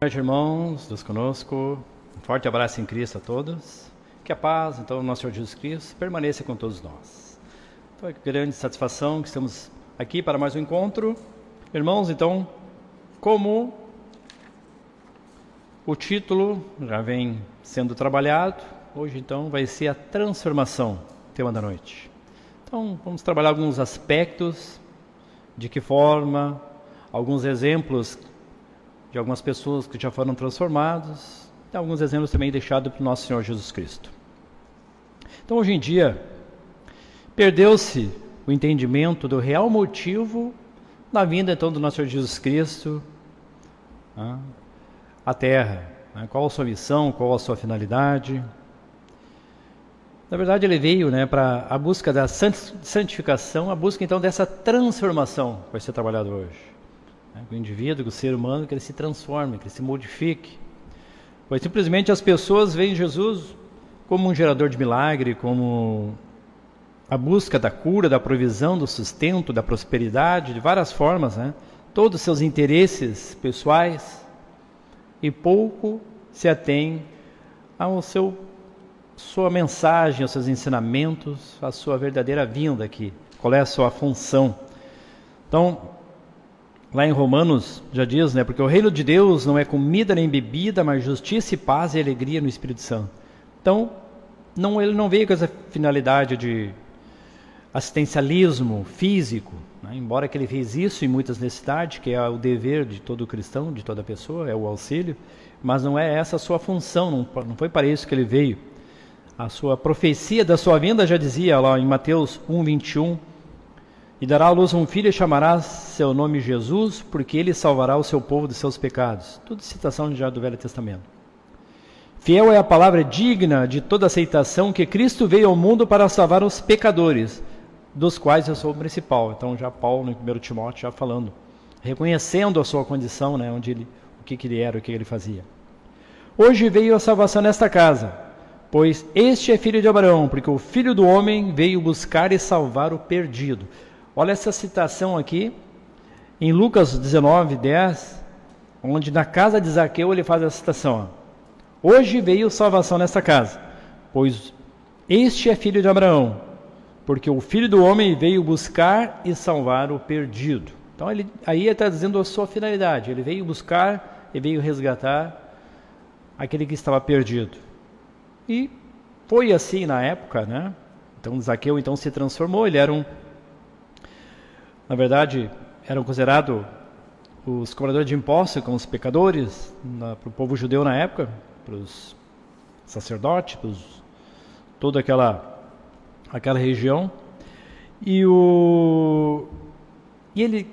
noite, irmãos, Deus conosco. Um forte abraço em Cristo a todos. Que a paz, então, nosso Senhor Jesus Cristo permaneça com todos nós. Então, é grande satisfação que estamos aqui para mais um encontro. Irmãos, então, como o título já vem sendo trabalhado, hoje então vai ser a transformação, tema da noite. Então, vamos trabalhar alguns aspectos, de que forma, alguns exemplos de algumas pessoas que já foram transformados, e alguns exemplos também deixados para o nosso Senhor Jesus Cristo. Então, hoje em dia, perdeu-se o entendimento do real motivo da vinda então do nosso Senhor Jesus Cristo né, à Terra. Né, qual a sua missão, qual a sua finalidade. Na verdade, ele veio né, para a busca da santificação, a busca então dessa transformação que vai ser trabalhado hoje. Né, o indivíduo, o ser humano, que ele se transforme, que ele se modifique. Pois simplesmente as pessoas veem Jesus como um gerador de milagre, como a busca da cura, da provisão, do sustento, da prosperidade, de várias formas, né? todos os seus interesses pessoais, e pouco se atém ao seu sua mensagem, aos seus ensinamentos, à sua verdadeira vinda aqui. Qual é a sua função? Então, lá em Romanos já diz, né, porque o reino de Deus não é comida nem bebida, mas justiça e paz e alegria no Espírito Santo. Então, não, ele não veio com essa finalidade de assistencialismo físico, né? embora que ele fez isso em muitas necessidades, que é o dever de todo cristão, de toda pessoa, é o auxílio, mas não é essa a sua função, não, não foi para isso que ele veio. A sua profecia da sua vinda já dizia lá em Mateus 1, 21, e dará à luz um filho e chamará seu nome Jesus, porque ele salvará o seu povo dos seus pecados. Tudo citação já do Velho Testamento. Fiel é a palavra digna de toda aceitação que Cristo veio ao mundo para salvar os pecadores, dos quais eu sou o principal. Então já Paulo, no 1 Timóteo, já falando, reconhecendo a sua condição, né, onde ele, o que, que ele era, o que ele fazia. Hoje veio a salvação nesta casa, pois este é filho de Abraão, porque o filho do homem veio buscar e salvar o perdido. Olha essa citação aqui, em Lucas 19, 10, onde na casa de Zaqueu ele faz a citação. Ó. Hoje veio salvação nesta casa, pois este é filho de Abraão, porque o filho do homem veio buscar e salvar o perdido. Então ele, aí ele está dizendo a sua finalidade, ele veio buscar e veio resgatar aquele que estava perdido. E foi assim na época, né? Então Zaqueu então se transformou, ele era um na verdade, eram considerados os cobradores de impostos como os pecadores para o povo judeu na época, para os sacerdotes, para toda aquela, aquela região. E, o, e ele,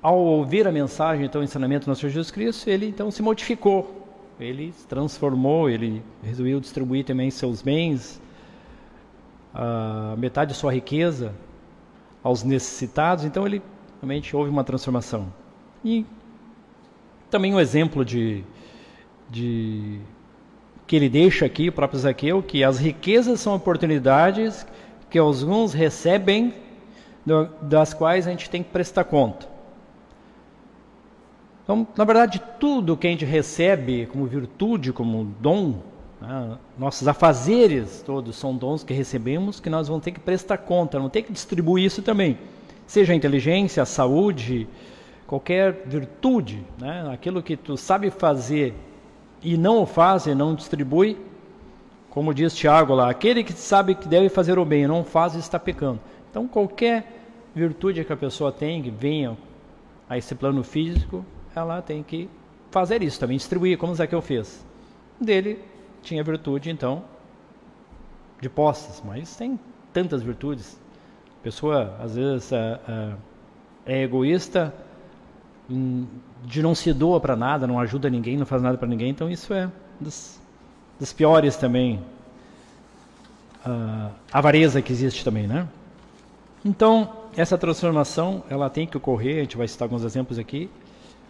ao ouvir a mensagem, então, o ensinamento do nosso Jesus Cristo, ele então se modificou, ele se transformou, ele resolveu distribuir também seus bens, a metade de sua riqueza aos necessitados, então ele realmente houve uma transformação. E também um exemplo de, de que ele deixa aqui, o próprio Zaqueu, que as riquezas são oportunidades que alguns recebem, das quais a gente tem que prestar conta. Então, na verdade, tudo que a gente recebe como virtude, como dom, né, nossos afazeres todos são dons que recebemos que nós vamos ter que prestar conta, vamos ter que distribuir isso também. Seja a inteligência, a saúde, qualquer virtude, né, aquilo que tu sabe fazer e não o faz e não distribui, como diz Tiago lá, aquele que sabe que deve fazer o bem e não faz está pecando. Então qualquer virtude que a pessoa tem que venha a esse plano físico, ela tem que fazer isso também, distribuir, como Zaqueu fez. Dele tinha virtude, então, de posses, mas tem tantas virtudes. A pessoa, às vezes, é, é, é egoísta, hum, de não se doa para nada, não ajuda ninguém, não faz nada para ninguém, então isso é das, das piores também. A avareza que existe também, né? Então, essa transformação, ela tem que ocorrer, a gente vai citar alguns exemplos aqui,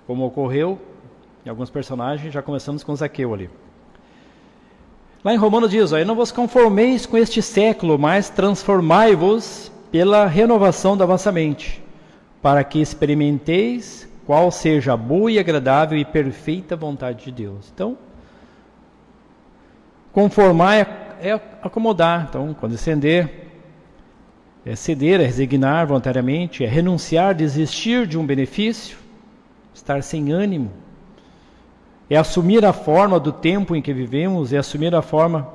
como ocorreu em alguns personagens, já começamos com Zaqueu ali. Lá em Romanos diz: ó, Não vos conformeis com este século, mas transformai-vos pela renovação da vossa mente, para que experimenteis qual seja a boa e agradável e perfeita vontade de Deus. Então, conformar é, é acomodar, então, condescender, é ceder, é resignar voluntariamente, é renunciar, desistir de um benefício, estar sem ânimo, é assumir a forma do tempo em que vivemos, é assumir a forma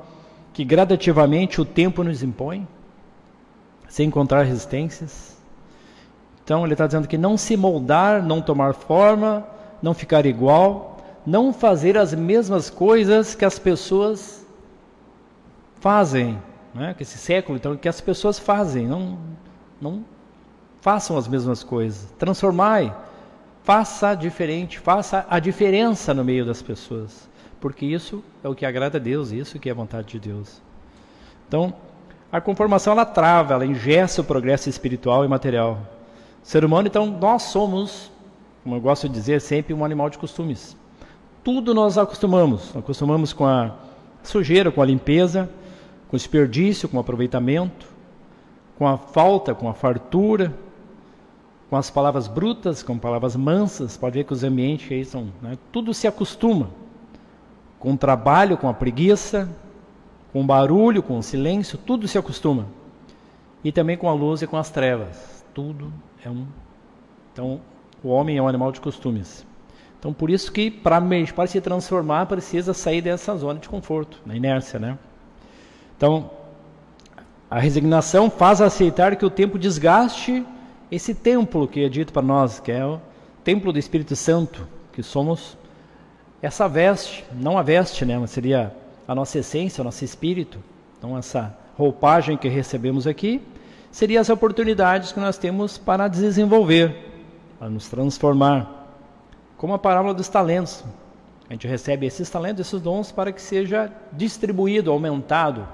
que gradativamente o tempo nos impõe, sem encontrar resistências. Então ele está dizendo que não se moldar, não tomar forma, não ficar igual, não fazer as mesmas coisas que as pessoas fazem, né? que esse século, então, que as pessoas fazem, não, não façam as mesmas coisas. Transformai, faça diferente, faça a diferença no meio das pessoas, porque isso é o que agrada a Deus, isso que é a vontade de Deus. Então, a conformação ela trava, ela ingessa o progresso espiritual e material. Ser humano, então, nós somos, como eu gosto de dizer sempre, um animal de costumes. Tudo nós acostumamos. Acostumamos com a sujeira, com a limpeza, com o desperdício, com o aproveitamento, com a falta, com a fartura, com as palavras brutas, com palavras mansas. Pode ver que os ambientes aí são. Né, tudo se acostuma. Com o trabalho, com a preguiça, com o barulho, com o silêncio, tudo se acostuma. E também com a luz e com as trevas. Tudo é um. Então, o homem é um animal de costumes. Então, por isso que para, para se transformar precisa sair dessa zona de conforto, na inércia, né? Então, a resignação faz aceitar que o tempo desgaste esse templo que é dito para nós, que é o templo do Espírito Santo, que somos essa veste, não a veste, né, mas seria a nossa essência, o nosso espírito. Então, essa roupagem que recebemos aqui seria as oportunidades que nós temos para desenvolver, para nos transformar. Como a parábola dos talentos. A gente recebe esses talentos, esses dons, para que seja distribuído, aumentado.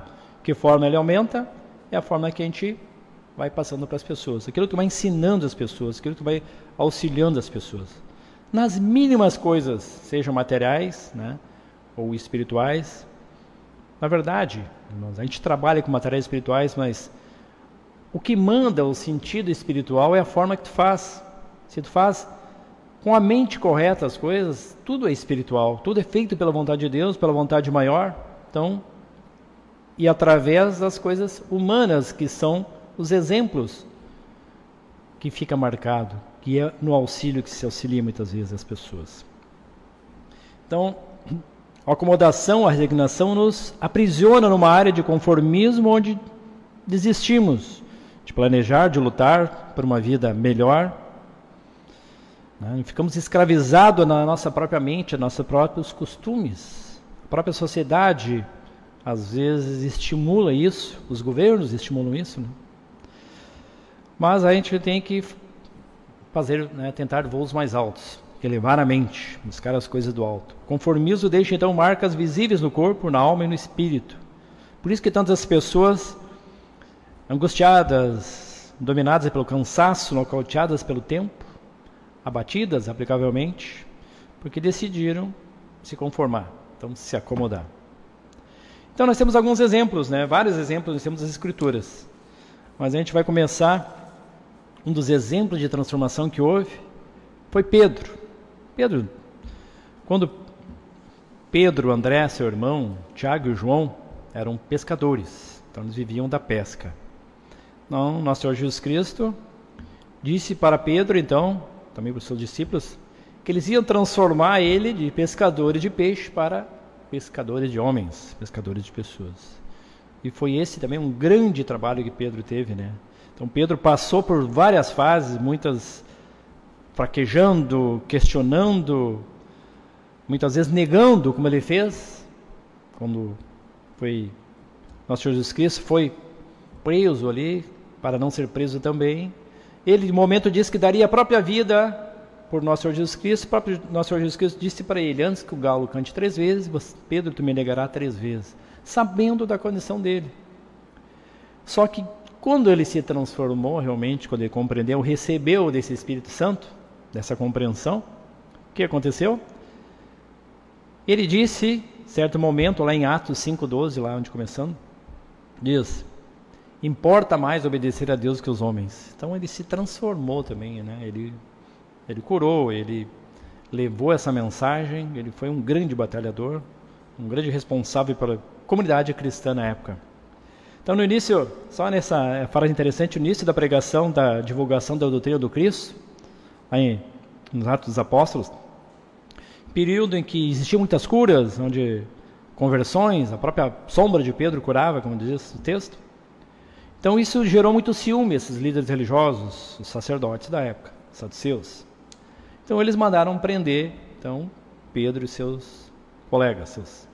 Que forma ele aumenta? É a forma que a gente vai passando para as pessoas. Aquilo que vai ensinando as pessoas, aquilo que vai auxiliando as pessoas. Nas mínimas coisas, sejam materiais né, ou espirituais. Na verdade, a gente trabalha com materiais espirituais, mas o que manda o sentido espiritual é a forma que tu faz. Se tu faz com a mente correta as coisas, tudo é espiritual, tudo é feito pela vontade de Deus, pela vontade maior. Então, e através das coisas humanas que são os exemplos que fica marcado, que é no auxílio que se auxilia muitas vezes as pessoas. Então, a acomodação, a resignação nos aprisiona numa área de conformismo onde desistimos de planejar, de lutar por uma vida melhor. Né? Ficamos escravizados na nossa própria mente, nos nossos próprios costumes. A própria sociedade às vezes estimula isso, os governos estimulam isso. Né? Mas a gente tem que fazer, né, tentar voos mais altos, elevar a mente, buscar as coisas do alto. Conformismo deixa então marcas visíveis no corpo, na alma e no espírito. Por isso que tantas pessoas angustiadas, dominadas pelo cansaço, nocauteadas pelo tempo, abatidas aplicavelmente, porque decidiram se conformar, então se acomodar. Então nós temos alguns exemplos, né? vários exemplos nós temos das escrituras. Mas a gente vai começar um dos exemplos de transformação que houve foi Pedro. Pedro, quando Pedro, André, seu irmão, Tiago e João eram pescadores, então eles viviam da pesca. Então, nosso Senhor Jesus Cristo disse para Pedro, então, também para os seus discípulos, que eles iam transformar ele de pescadores de peixe para pescadores de homens, pescadores de pessoas. E foi esse também um grande trabalho que Pedro teve, né? Então Pedro passou por várias fases, muitas fraquejando, questionando, muitas vezes negando, como ele fez, quando foi nosso Senhor Jesus Cristo foi preso ali para não ser preso também. Ele, de momento, disse que daria a própria vida por nosso Senhor Jesus Cristo. O próprio nosso Senhor Jesus Cristo disse para ele: Antes que o galo cante três vezes, Pedro, tu me negará três vezes, sabendo da condição dele. Só que quando ele se transformou realmente, quando ele compreendeu, recebeu desse Espírito Santo, dessa compreensão, o que aconteceu? Ele disse, certo momento, lá em Atos 5,12, lá onde começando, diz: Importa mais obedecer a Deus que os homens. Então ele se transformou também, né? Ele Ele curou, ele levou essa mensagem, ele foi um grande batalhador, um grande responsável pela comunidade cristã na época. Então, no início, só nessa frase interessante, no início da pregação, da divulgação da doutrina do Cristo, aí nos Atos dos Apóstolos, período em que existiam muitas curas, onde conversões, a própria sombra de Pedro curava, como diz o texto. Então isso gerou muito ciúme esses líderes religiosos, os sacerdotes da época, os saduceus. Então eles mandaram prender então Pedro e seus colegas, seus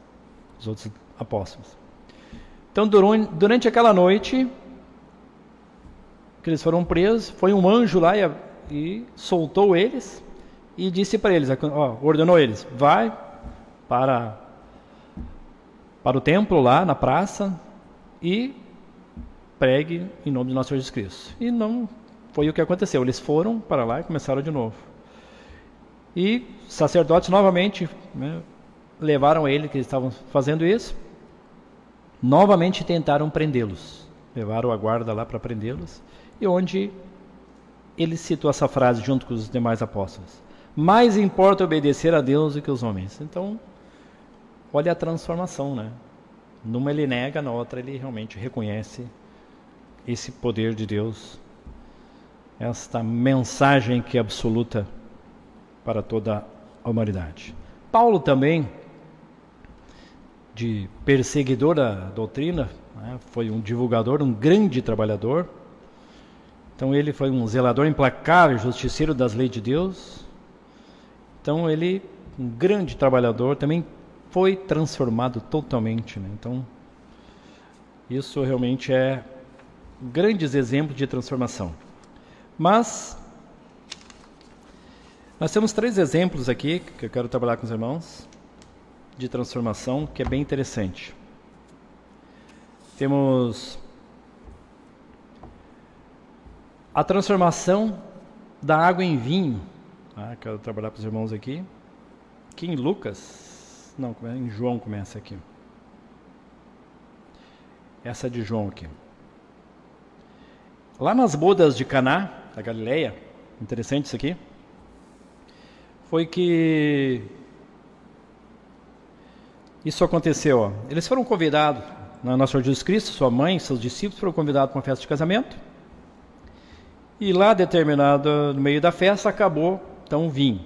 os outros apóstolos. Então durante aquela noite que eles foram presos, foi um anjo lá e, e soltou eles e disse para eles, ó, ordenou eles, vai para para o templo lá na praça e pregue em nome de nosso Senhor Jesus Cristo. E não foi o que aconteceu. Eles foram para lá e começaram de novo. E sacerdotes novamente né, levaram ele que eles estavam fazendo isso. Novamente tentaram prendê-los. Levaram a guarda lá para prendê-los. E onde ele citou essa frase junto com os demais apóstolos: Mais importa obedecer a Deus do que os homens. Então, olha a transformação, né? Numa ele nega, na outra ele realmente reconhece esse poder de Deus, esta mensagem que é absoluta para toda a humanidade. Paulo também, de perseguidor da doutrina, né, foi um divulgador, um grande trabalhador. Então ele foi um zelador implacável, justiceiro das leis de Deus. Então ele, um grande trabalhador, também foi transformado totalmente. Né? Então isso realmente é grandes exemplos de transformação. Mas nós temos três exemplos aqui que eu quero trabalhar com os irmãos de transformação que é bem interessante. Temos a transformação da água em vinho. Ah, quero trabalhar com os irmãos aqui. Aqui em Lucas, não, em João começa aqui. Essa é de João aqui. Lá nas bodas de Caná, da Galileia, interessante isso aqui, foi que isso aconteceu. Ó. Eles foram convidados, na Nosso Senhor Jesus Cristo, sua mãe, seus discípulos foram convidados para uma festa de casamento. E lá, determinado no meio da festa, acabou então o vinho.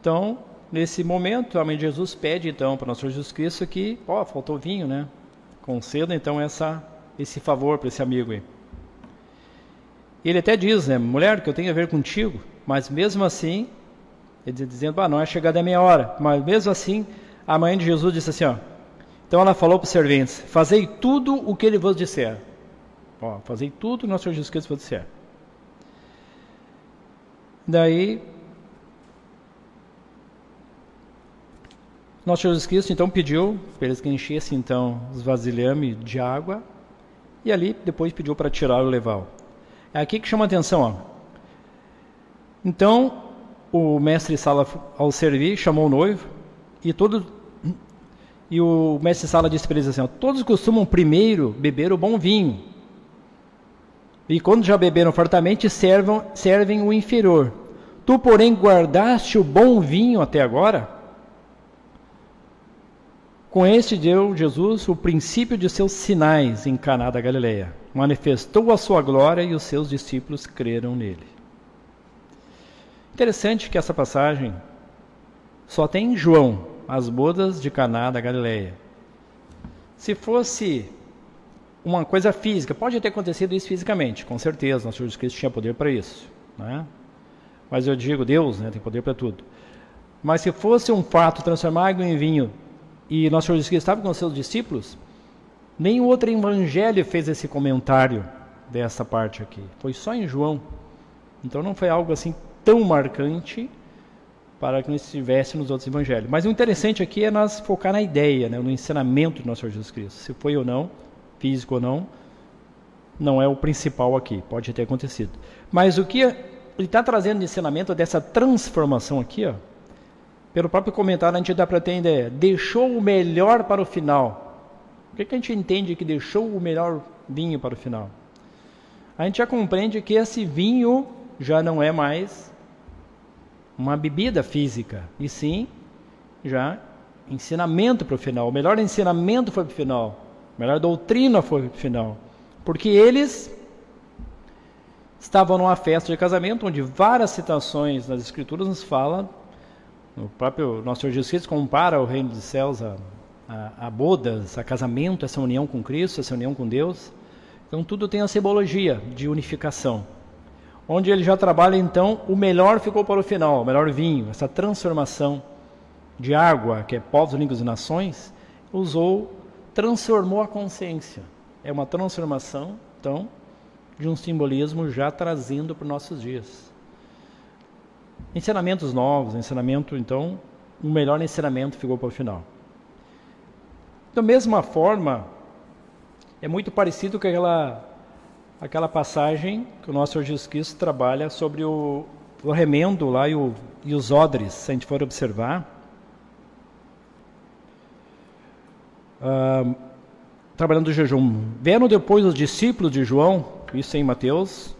Então, nesse momento, a mãe de Jesus pede então para Nosso Senhor Jesus Cristo que, ó, faltou vinho, né? Conceda então essa esse favor para esse amigo aí. Ele até diz, né, mulher, que eu tenho a ver contigo, mas mesmo assim, ele dizendo, ah, não é chegada a minha hora, mas mesmo assim, a mãe de Jesus disse assim, ó, então ela falou para os serventes, fazei tudo o que ele vos disser. Ó, fazei tudo o que nosso Senhor Jesus Cristo vos disser. Daí, nosso Jesus Cristo então pediu para eles que enchessem então os vasilhames de água e ali depois pediu para tirar o leval. É aqui que chama a atenção. Ó. Então, o mestre Sala, ao servir, chamou o noivo e todo e o mestre Sala disse para eles assim: ó, Todos costumam primeiro beber o bom vinho. E quando já beberam fartamente, servam, servem o inferior. Tu, porém, guardaste o bom vinho até agora? Com este deu Jesus o princípio de seus sinais em Caná da Galileia. Manifestou a sua glória e os seus discípulos creram nele. Interessante que essa passagem só tem em João, as bodas de Caná da Galileia. Se fosse uma coisa física, pode ter acontecido isso fisicamente, com certeza, nosso Jesus Cristo tinha poder para isso, né? Mas eu digo, Deus né, tem poder para tudo. Mas se fosse um fato transformar água em vinho e nosso Senhor Jesus Cristo estava com seus discípulos, nenhum outro evangelho fez esse comentário dessa parte aqui. Foi só em João. Então não foi algo assim tão marcante para que não estivesse nos outros evangelhos. Mas o interessante aqui é nós focar na ideia, né, no ensinamento de nosso Senhor Jesus Cristo. Se foi ou não, físico ou não, não é o principal aqui. Pode ter acontecido. Mas o que ele está trazendo de ensinamento dessa transformação aqui, ó, pelo próprio comentário, a gente dá para ter ideia. Deixou o melhor para o final. O que, que a gente entende que deixou o melhor vinho para o final? A gente já compreende que esse vinho já não é mais uma bebida física, e sim já ensinamento para o final. O melhor ensinamento foi para o final, a melhor doutrina foi para o final, porque eles estavam numa festa de casamento onde várias citações nas escrituras nos falam, o próprio nosso Senhor Jesus Cristo compara o reino dos céus a, a, a bodas, a casamento, essa união com Cristo, essa união com Deus. Então tudo tem a simbologia de unificação. Onde ele já trabalha então, o melhor ficou para o final, o melhor vinho, essa transformação de água, que é povos, línguas e nações, usou, transformou a consciência. É uma transformação, então, de um simbolismo já trazendo para os nossos dias. Ensinamentos novos, ensinamento, então, o melhor ensinamento ficou para o final. Da mesma forma, é muito parecido com aquela, aquela passagem que o nosso Jesus Cristo trabalha sobre o, o remendo lá e, o, e os odres, se a gente for observar. Uh, trabalhando o jejum. Vendo depois os discípulos de João, isso em Mateus,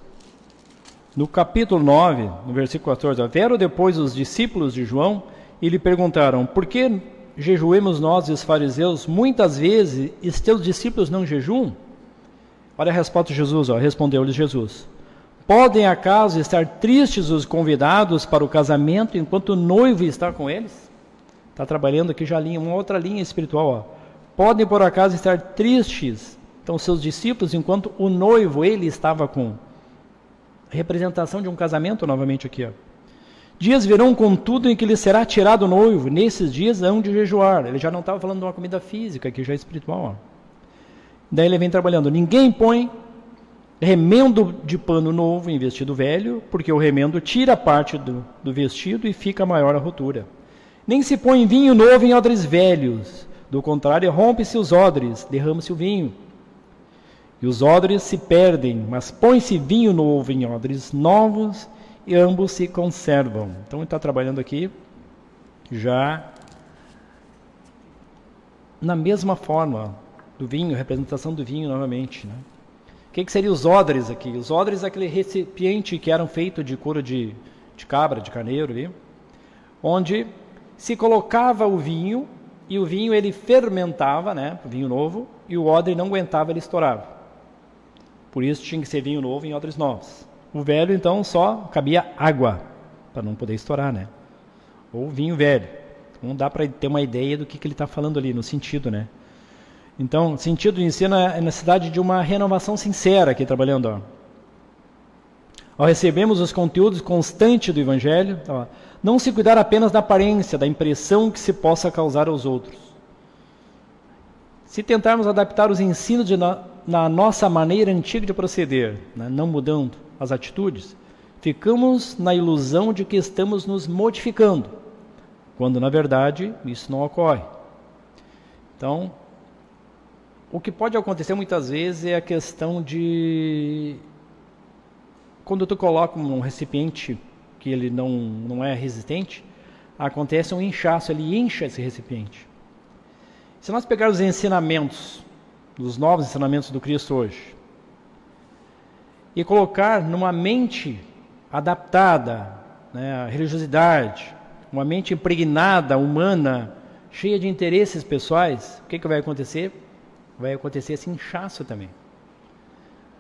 no capítulo 9, no versículo 14, vieram depois os discípulos de João e lhe perguntaram: Por que jejuemos nós os fariseus muitas vezes e teus discípulos não jejuam? Olha a resposta de Jesus, respondeu-lhes Jesus. Podem acaso estar tristes os convidados para o casamento enquanto o noivo está com eles? Está trabalhando aqui já linha, uma outra linha espiritual. Ó. Podem por acaso estar tristes, então seus discípulos, enquanto o noivo ele estava com representação de um casamento novamente aqui. Ó. Dias virão, contudo, em que lhe será tirado o noivo. Nesses dias hão de jejuar. Ele já não estava falando de uma comida física, aqui já é espiritual. Ó. Daí ele vem trabalhando. Ninguém põe remendo de pano novo em vestido velho, porque o remendo tira parte do, do vestido e fica maior a rotura. Nem se põe vinho novo em odres velhos. Do contrário, rompe-se os odres, derrama-se o vinho. E os odres se perdem, mas põe-se vinho novo em odres novos e ambos se conservam. Então ele está trabalhando aqui já na mesma forma do vinho, representação do vinho novamente. Né? O que, que seriam os odres aqui? Os odres é aquele recipiente que eram feito de couro de, de cabra, de carneiro ali, onde se colocava o vinho e o vinho ele fermentava, né, vinho novo, e o odre não aguentava, ele estourava. Por isso tinha que ser vinho novo em odres novos. O velho, então, só cabia água, para não poder estourar, né? Ou vinho velho. Não dá para ter uma ideia do que, que ele está falando ali, no sentido, né? Então, sentido de ensino é a necessidade de uma renovação sincera aqui trabalhando. Ó. Ao recebermos os conteúdos constantes do Evangelho, ó, não se cuidar apenas da aparência, da impressão que se possa causar aos outros. Se tentarmos adaptar os ensinos na, na, nossa maneira antiga de proceder, né, não mudando, as atitudes, ficamos na ilusão de que estamos nos modificando, quando na verdade isso não ocorre. Então, o que pode acontecer muitas vezes é a questão de quando tu coloca um recipiente que ele não, não é resistente, acontece um inchaço, ele incha esse recipiente. Se nós pegarmos os ensinamentos, os novos ensinamentos do Cristo hoje, e colocar numa mente adaptada né, à religiosidade, uma mente impregnada, humana, cheia de interesses pessoais, o que, que vai acontecer? Vai acontecer esse inchaço também.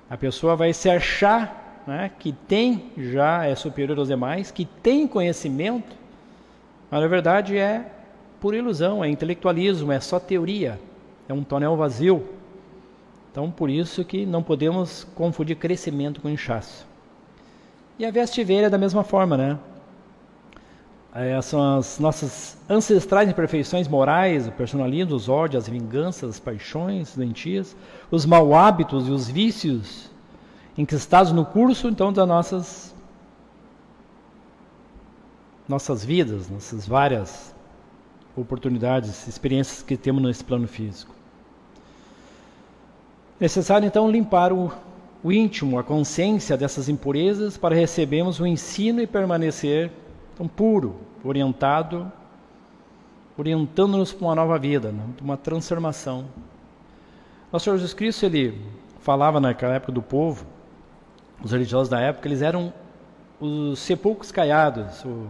A pessoa vai se achar né, que tem, já é superior aos demais, que tem conhecimento, mas na verdade é por ilusão, é intelectualismo, é só teoria, é um tonel vazio. Então, por isso que não podemos confundir crescimento com inchaço. E a vestiveira é da mesma forma, né? É, são as nossas ancestrais imperfeições morais, o personalismo, os ódios, as vinganças, as paixões doentias, os mau hábitos e os vícios enquistados no curso, então, das nossas, nossas vidas, nossas várias oportunidades, experiências que temos nesse plano físico. Necessário então limpar o, o íntimo, a consciência dessas impurezas para recebermos o ensino e permanecer tão puro, orientado, orientando-nos para uma nova vida, né? uma transformação. Nosso Senhor Jesus Cristo ele falava naquela época do povo, os religiosos da época, eles eram os sepulcros caiados, o,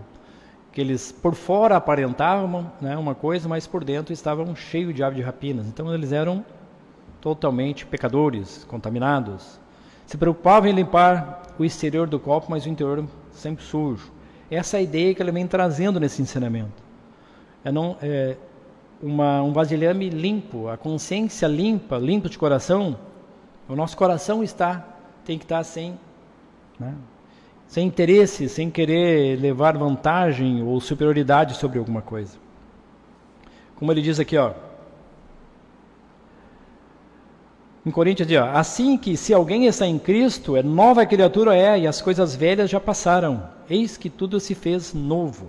que eles por fora aparentavam né, uma coisa, mas por dentro estavam cheios de aves de rapinas. Então eles eram totalmente pecadores, contaminados. Se preocupavam em limpar o exterior do copo, mas o interior sempre sujo. Essa é a ideia que ele vem trazendo nesse ensinamento. É, não, é uma, um vasilhame limpo, a consciência limpa, limpo de coração. O nosso coração está, tem que estar sem, né, sem interesse, sem querer levar vantagem ou superioridade sobre alguma coisa. Como ele diz aqui, ó. Em Coríntios diz, assim que se alguém está em Cristo, é nova criatura é, e as coisas velhas já passaram. Eis que tudo se fez novo.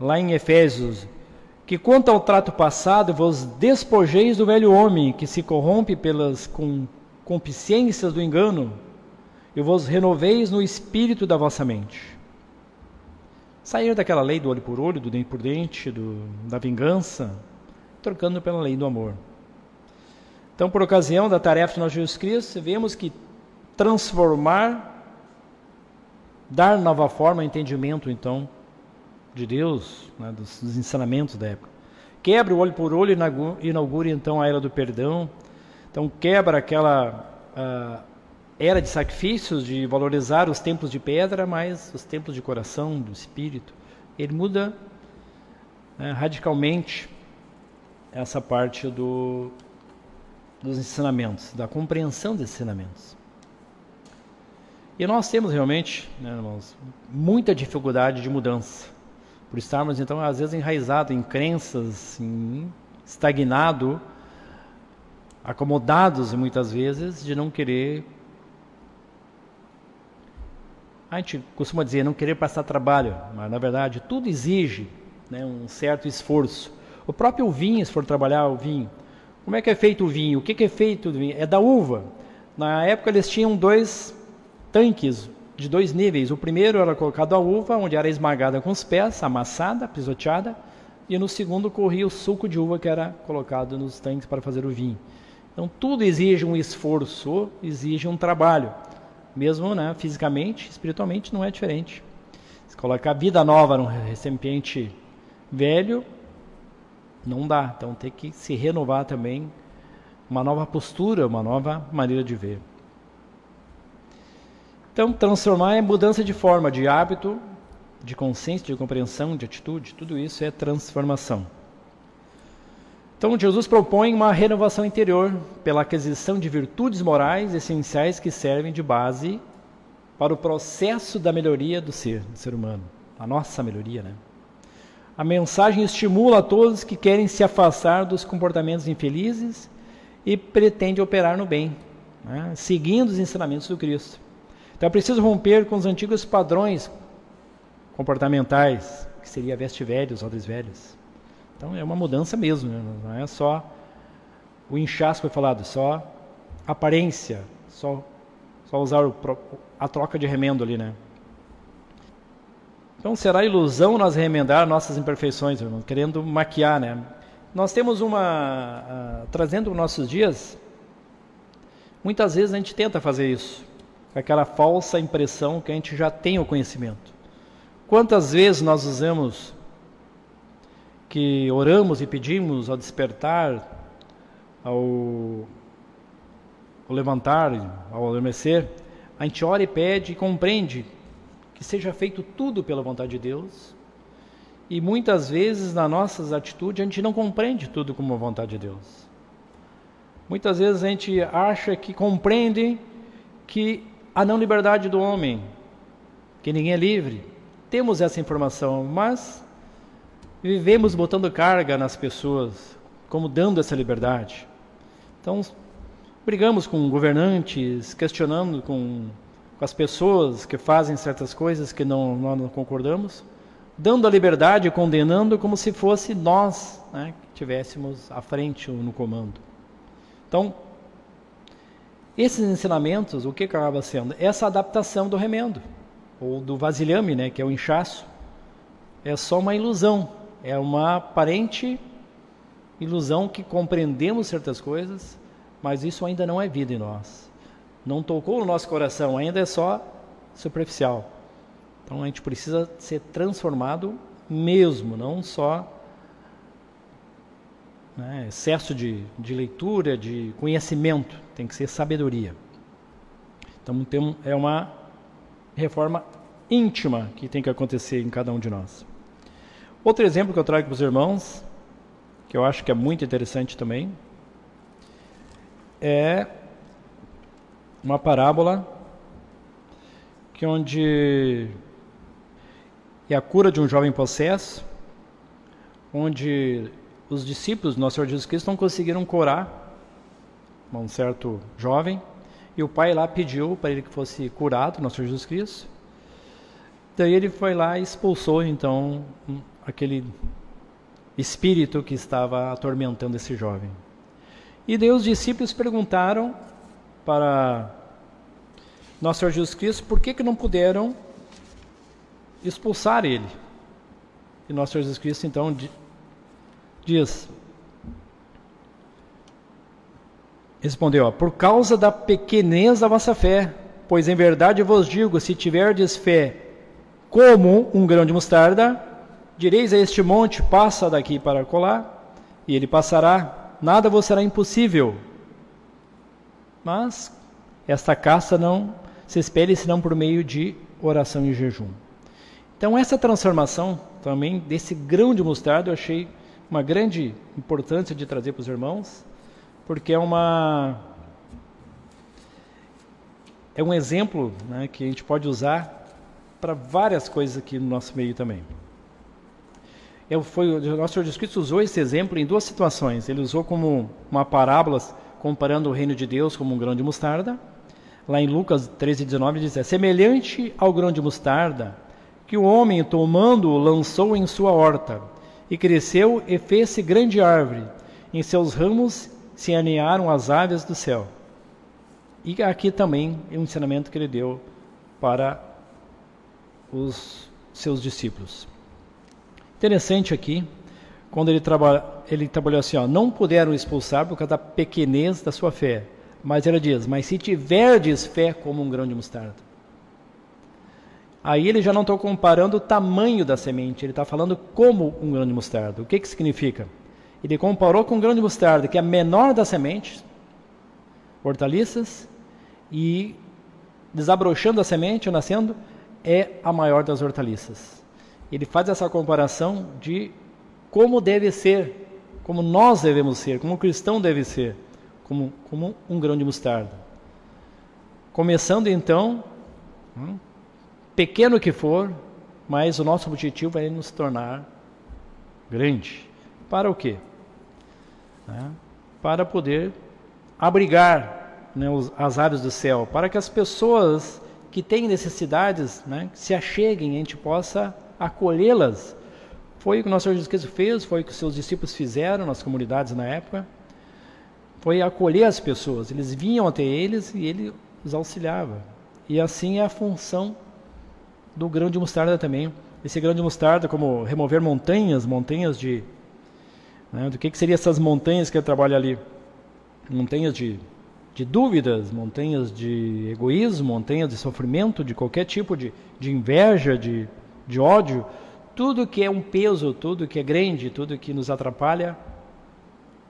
Lá em Efésios, que quanto ao trato passado, vos despojeis do velho homem, que se corrompe pelas concupiscências do engano, e vos renoveis no espírito da vossa mente. Sair daquela lei do olho por olho, do dente por dente, do, da vingança, trocando pela lei do amor. Então, por ocasião da tarefa de nosso Jesus Cristo, vemos que transformar, dar nova forma, entendimento, então, de Deus, né, dos, dos, ensinamentos da época. Quebra o olho por olho e inaugura, então, a era do perdão. Então, quebra aquela uh, era de sacrifícios, de valorizar os templos de pedra, mas os templos de coração, do espírito. Ele muda né, radicalmente essa parte do, dos ensinamentos, da compreensão dos ensinamentos. E nós temos realmente, né, irmãos, muita dificuldade de mudança, por estarmos então às vezes enraizados em crenças, em estagnado, acomodados muitas vezes de não querer a gente costuma dizer não querer passar trabalho, mas na verdade tudo exige né, um certo esforço. O próprio vinho, se for trabalhar o vinho, como é que é feito o vinho? O que, é feito o vinho? É da uva. Na época eles tinham dois tanques de dois níveis. O primeiro era colocado a uva, onde era esmagada com os pés, amassada, pisoteada, e no segundo corria o suco de uva que era colocado nos tanques para fazer o vinho. Então tudo exige um esforço, exige um trabalho mesmo né, fisicamente, espiritualmente não é diferente. Se colocar vida nova num recipiente velho, não dá. Então tem que se renovar também, uma nova postura, uma nova maneira de ver. Então, transformar é mudança de forma, de hábito, de consciência, de compreensão, de atitude, tudo isso é transformação. Então, Jesus propõe uma renovação interior pela aquisição de virtudes morais essenciais que servem de base para o processo da melhoria do ser, do ser humano, a nossa melhoria, né? A mensagem estimula a todos que querem se afastar dos comportamentos infelizes e pretende operar no bem, né? seguindo os ensinamentos do Cristo. Então é preciso romper com os antigos padrões comportamentais, que seria veste velha, os odres velhos. Então é uma mudança mesmo, né? não é só o inchaço que foi falado, só aparência, só, só usar o, a troca de remendo ali, né? Então será ilusão nós remendar nossas imperfeições, irmão, querendo maquiar, né? Nós temos uma, uh, trazendo os nossos dias, muitas vezes a gente tenta fazer isso, com aquela falsa impressão que a gente já tem o conhecimento. Quantas vezes nós usamos que oramos e pedimos ao despertar, ao, ao levantar, ao adormecer, a gente ora e pede e compreende que seja feito tudo pela vontade de Deus. E muitas vezes nas nossas atitudes a gente não compreende tudo como a vontade de Deus. Muitas vezes a gente acha que compreende que a não liberdade do homem, que ninguém é livre. Temos essa informação, mas vivemos botando carga nas pessoas, como dando essa liberdade. Então, brigamos com governantes, questionando com, com as pessoas que fazem certas coisas que não, não concordamos, dando a liberdade condenando como se fosse nós né, que tivéssemos à frente ou no comando. Então, esses ensinamentos, o que acaba sendo? Essa adaptação do remendo, ou do vasilhame, né, que é o inchaço, é só uma ilusão é uma aparente ilusão que compreendemos certas coisas, mas isso ainda não é vida em nós. Não tocou no nosso coração, ainda é só superficial. Então a gente precisa ser transformado mesmo, não só né, excesso de, de leitura, de conhecimento, tem que ser sabedoria. Então tem, é uma reforma íntima que tem que acontecer em cada um de nós. Outro exemplo que eu trago para os irmãos, que eu acho que é muito interessante também, é uma parábola que onde é a cura de um jovem possesso, onde os discípulos do nosso Senhor Jesus Cristo não conseguiram curar um certo jovem, e o pai lá pediu para ele que fosse curado, nosso Senhor Jesus Cristo. Daí ele foi lá e expulsou então aquele espírito que estava atormentando esse jovem. E daí os discípulos perguntaram para nosso Senhor Jesus Cristo por que, que não puderam expulsar ele. E nosso Senhor Jesus Cristo então diz: Respondeu: Por causa da pequenez da vossa fé, pois em verdade vos digo: se tiverdes fé como um grão de mostarda, direis a este monte: passa daqui para colar, e ele passará, nada vos será impossível. Mas esta caça não se espere senão por meio de oração e jejum. Então, essa transformação também desse grão de mostarda eu achei uma grande importância de trazer para os irmãos, porque é uma é um exemplo né, que a gente pode usar para várias coisas aqui no nosso meio também. Eu, foi, o nosso Jesus Cristo usou esse exemplo em duas situações. Ele usou como uma parábola comparando o reino de Deus como um grão de mostarda. Lá em Lucas 13,19 diz: É semelhante ao grão de mostarda que o homem, tomando-o, lançou em sua horta, e cresceu e fez-se grande árvore. Em seus ramos se aninharam as aves do céu. E aqui também é um ensinamento que ele deu para os seus discípulos. Interessante aqui, quando ele, traba, ele trabalhou assim, ó, não puderam expulsar por causa da pequenez da sua fé. Mas ele diz, mas se tiverdes fé como um grão de mostarda. Aí ele já não está comparando o tamanho da semente, ele está falando como um grão de mostarda. O que, que significa? Ele comparou com um grão de mostarda, que é a menor das sementes, hortaliças, e desabrochando a semente, nascendo, é a maior das hortaliças. Ele faz essa comparação de como deve ser, como nós devemos ser, como o cristão deve ser, como, como um grão de mostarda. Começando então, hum, pequeno que for, mas o nosso objetivo é nos tornar grande. Para o quê? Né? Para poder abrigar né, as aves do céu, para que as pessoas que têm necessidades né, se acheguem e a gente possa acolhê-las. Foi o que o nosso Senhor Jesus Cristo fez, foi o que os seus discípulos fizeram nas comunidades na época. Foi acolher as pessoas. Eles vinham até eles e ele os auxiliava. E assim é a função do grão de mostarda também. Esse grão de mostarda, como remover montanhas, montanhas de. Né, do que, que seriam essas montanhas que ele trabalha ali? Montanhas de, de dúvidas, montanhas de egoísmo, montanhas de sofrimento, de qualquer tipo de, de inveja, de, de ódio. Tudo que é um peso, tudo que é grande, tudo que nos atrapalha,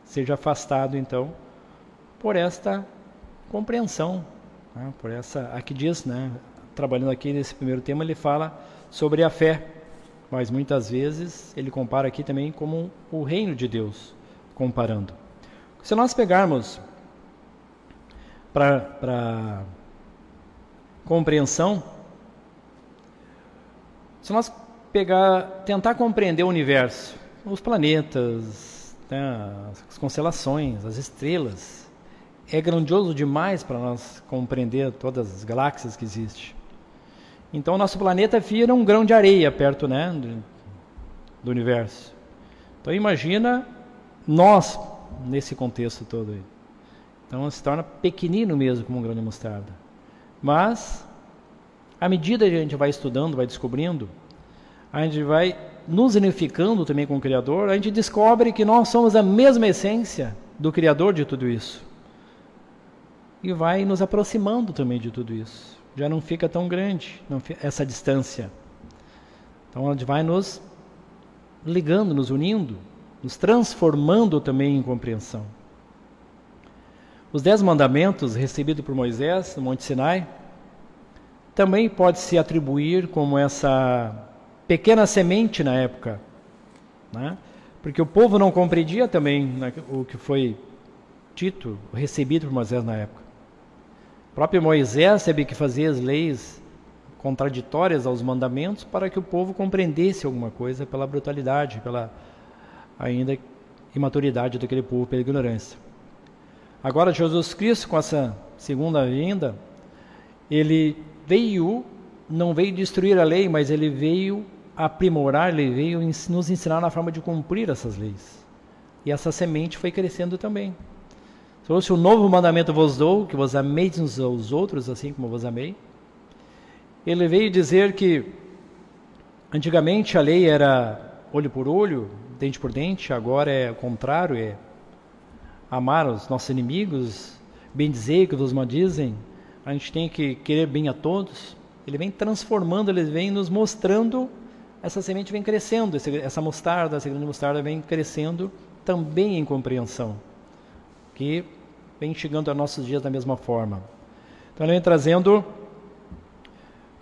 seja afastado então por esta compreensão, né, por essa, aqui diz, né, trabalhando aqui nesse primeiro tema, ele fala sobre a fé, mas muitas vezes ele compara aqui também como o reino de Deus, comparando. Se nós pegarmos para compreensão, se nós pegar, tentar compreender o universo, os planetas, né, as constelações, as estrelas, é grandioso demais para nós compreender todas as galáxias que existem. Então, nosso planeta vira um grão de areia perto né, do, do universo. Então, imagina nós nesse contexto todo aí. Então, se torna pequenino mesmo como um grão de mostarda. Mas, à medida que a gente vai estudando, vai descobrindo, a gente vai nos unificando também com o Criador, a gente descobre que nós somos a mesma essência do Criador de tudo isso. E vai nos aproximando também de tudo isso. já não fica tão grande essa distância. Então ela vai nos ligando, nos unindo, nos transformando também em compreensão. Os dez mandamentos recebidos por Moisés no Monte Sinai também pode se atribuir como essa pequena semente na época, né? porque o povo não compreendia também né, o que foi dito, recebido por Moisés na época. O próprio Moisés teve que fazer as leis contraditórias aos mandamentos para que o povo compreendesse alguma coisa pela brutalidade, pela ainda imaturidade daquele povo, pela ignorância. Agora, Jesus Cristo, com essa segunda vinda, ele veio, não veio destruir a lei, mas ele veio aprimorar, ele veio nos ensinar na forma de cumprir essas leis. E essa semente foi crescendo também. Trouxe um novo mandamento vos dou, que vos ameis uns aos outros, assim como vos amei. Ele veio dizer que antigamente a lei era olho por olho, dente por dente, agora é o contrário, é amar os nossos inimigos, bem dizer que vos maldizem, a gente tem que querer bem a todos. Ele vem transformando, ele vem nos mostrando, essa semente vem crescendo, essa mostarda, essa grande mostarda vem crescendo também em compreensão, que vem chegando a nossos dias da mesma forma. Então ele vem trazendo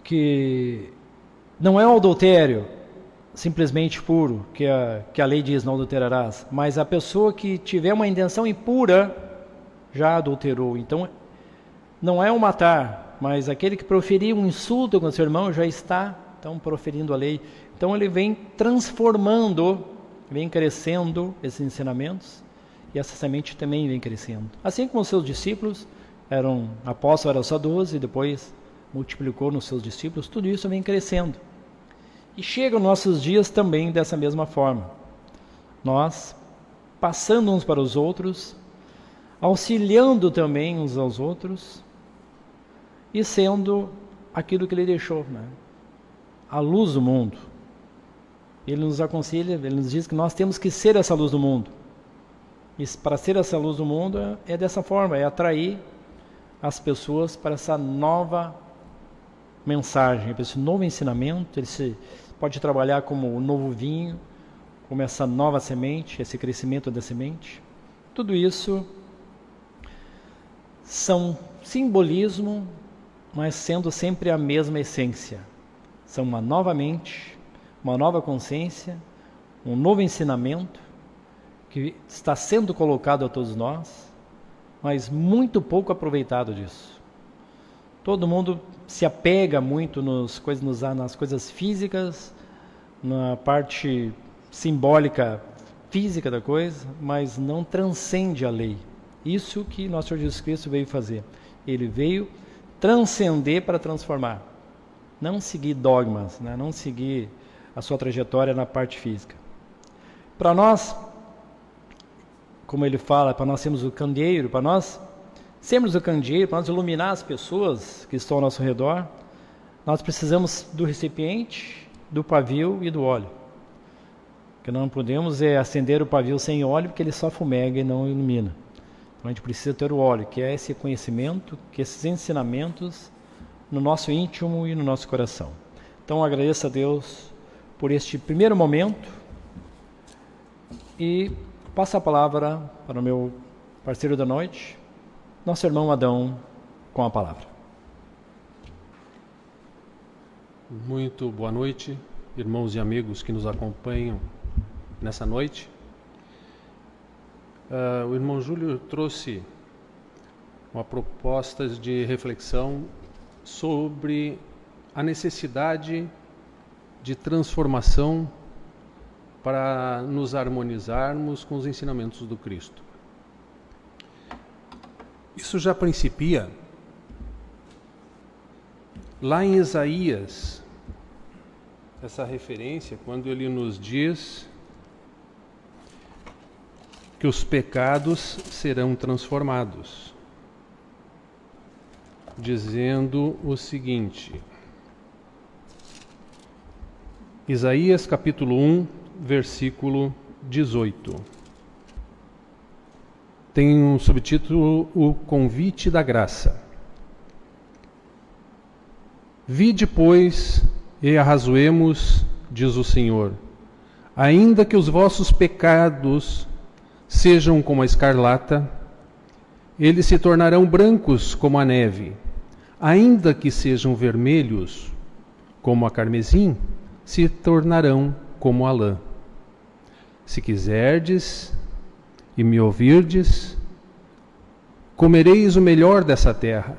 que não é o adultério, simplesmente puro, que a, que a lei diz não adulterarás, mas a pessoa que tiver uma intenção impura já adulterou. Então, não é o matar, mas aquele que proferir um insulto contra seu irmão já está então, proferindo a lei. Então, ele vem transformando, vem crescendo esses ensinamentos e essa semente também vem crescendo. Assim como os seus discípulos eram apóstolos, eram só 12, depois multiplicou nos seus discípulos, tudo isso vem crescendo. E chegam nossos dias também dessa mesma forma. Nós, passando uns para os outros, auxiliando também uns aos outros e sendo aquilo que ele deixou, né? a luz do mundo. Ele nos aconselha, ele nos diz que nós temos que ser essa luz do mundo. E para ser essa luz do mundo é dessa forma, é atrair as pessoas para essa nova mensagem, para esse novo ensinamento. Ele se pode trabalhar como o novo vinho, como essa nova semente, esse crescimento da semente. Tudo isso são simbolismo, mas sendo sempre a mesma essência. São uma nova mente, uma nova consciência, um novo ensinamento que está sendo colocado a todos nós, mas muito pouco aproveitado disso. Todo mundo se apega muito nos coisas, nas coisas físicas, na parte simbólica física da coisa, mas não transcende a lei. Isso que nosso Senhor Jesus Cristo veio fazer. Ele veio transcender para transformar. Não seguir dogmas, né? não seguir a sua trajetória na parte física. Para nós, como ele fala, para nós sermos o candeeiro, para nós sermos o candeeiro, para nós iluminar as pessoas que estão ao nosso redor, nós precisamos do recipiente, do pavio e do óleo. O que não podemos é acender o pavio sem óleo, porque ele só fumega e não ilumina. Então a gente precisa ter o óleo, que é esse conhecimento, que esses ensinamentos no nosso íntimo e no nosso coração. Então agradeço a Deus por este primeiro momento e passo a palavra para o meu parceiro da noite, nosso irmão Adão, com a palavra. Muito boa noite, irmãos e amigos que nos acompanham nessa noite. Uh, o irmão Júlio trouxe uma proposta de reflexão sobre a necessidade de transformação para nos harmonizarmos com os ensinamentos do Cristo. Isso já principia lá em Isaías, essa referência, quando ele nos diz que os pecados serão transformados, dizendo o seguinte: Isaías capítulo 1, versículo 18. Tem um subtítulo: O Convite da Graça. Vide, pois, e arrazoemos, diz o Senhor, ainda que os vossos pecados sejam como a escarlata, eles se tornarão brancos como a neve, ainda que sejam vermelhos como a carmesim, se tornarão como a lã. Se quiserdes e me ouvirdes, comereis o melhor dessa terra.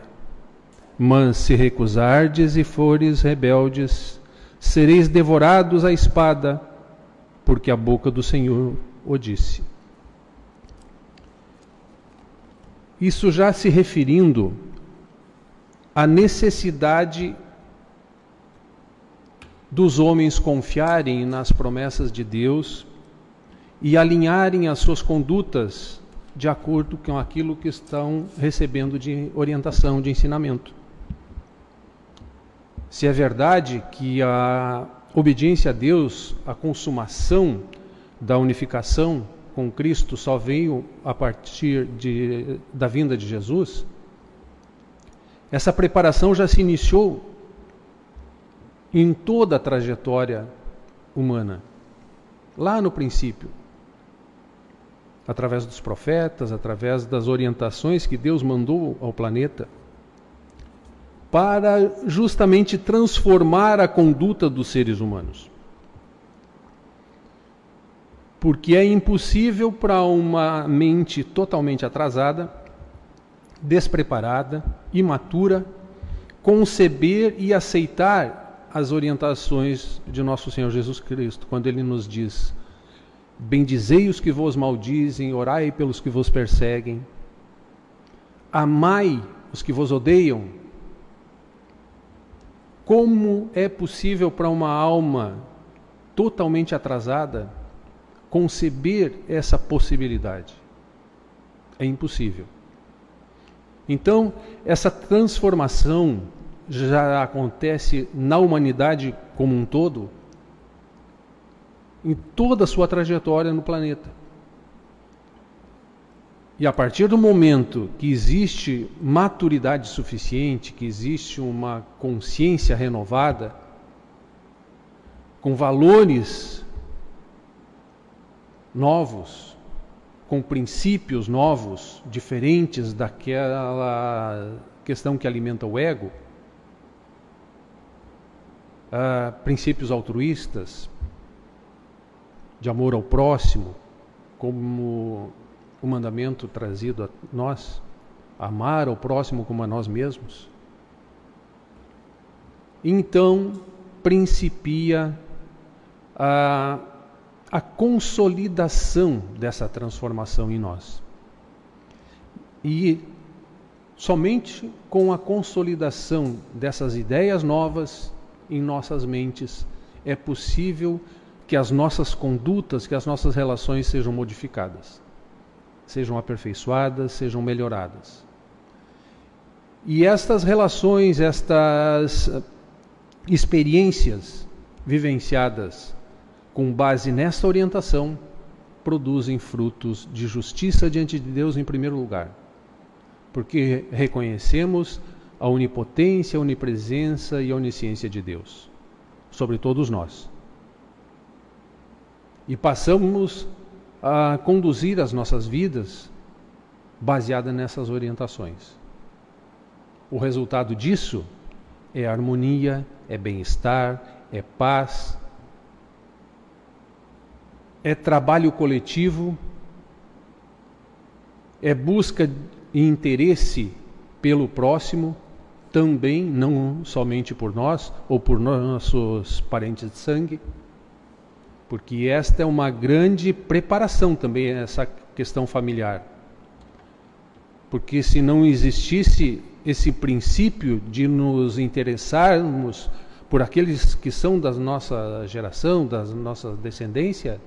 Mas se recusardes e fores rebeldes, sereis devorados à espada, porque a boca do Senhor o disse. Isso já se referindo à necessidade dos homens confiarem nas promessas de Deus e alinharem as suas condutas de acordo com aquilo que estão recebendo de orientação, de ensinamento. Se é verdade que a obediência a Deus, a consumação da unificação com Cristo só veio a partir de, da vinda de Jesus, essa preparação já se iniciou em toda a trajetória humana, lá no princípio, através dos profetas, através das orientações que Deus mandou ao planeta, para justamente transformar a conduta dos seres humanos. Porque é impossível para uma mente totalmente atrasada, despreparada, imatura, conceber e aceitar as orientações de nosso Senhor Jesus Cristo, quando ele nos diz: Bendizei os que vos maldizem, orai pelos que vos perseguem, amai os que vos odeiam. Como é possível para uma alma totalmente atrasada conceber essa possibilidade. É impossível. Então, essa transformação já acontece na humanidade como um todo, em toda a sua trajetória no planeta. E a partir do momento que existe maturidade suficiente, que existe uma consciência renovada, com valores novos, com princípios novos, diferentes daquela questão que alimenta o ego, uh, princípios altruístas, de amor ao próximo, como o mandamento trazido a nós, amar ao próximo como a nós mesmos. Então principia a a consolidação dessa transformação em nós. E somente com a consolidação dessas ideias novas em nossas mentes é possível que as nossas condutas, que as nossas relações sejam modificadas, sejam aperfeiçoadas, sejam melhoradas. E estas relações, estas experiências vivenciadas com base nesta orientação, produzem frutos de justiça diante de Deus em primeiro lugar, porque reconhecemos a onipotência, a onipresença e a onisciência de Deus sobre todos nós. E passamos a conduzir as nossas vidas baseada nessas orientações. O resultado disso é harmonia, é bem-estar, é paz, é trabalho coletivo, é busca e interesse pelo próximo, também, não somente por nós ou por nossos parentes de sangue, porque esta é uma grande preparação também, essa questão familiar. Porque se não existisse esse princípio de nos interessarmos por aqueles que são da nossa geração, da nossa descendência,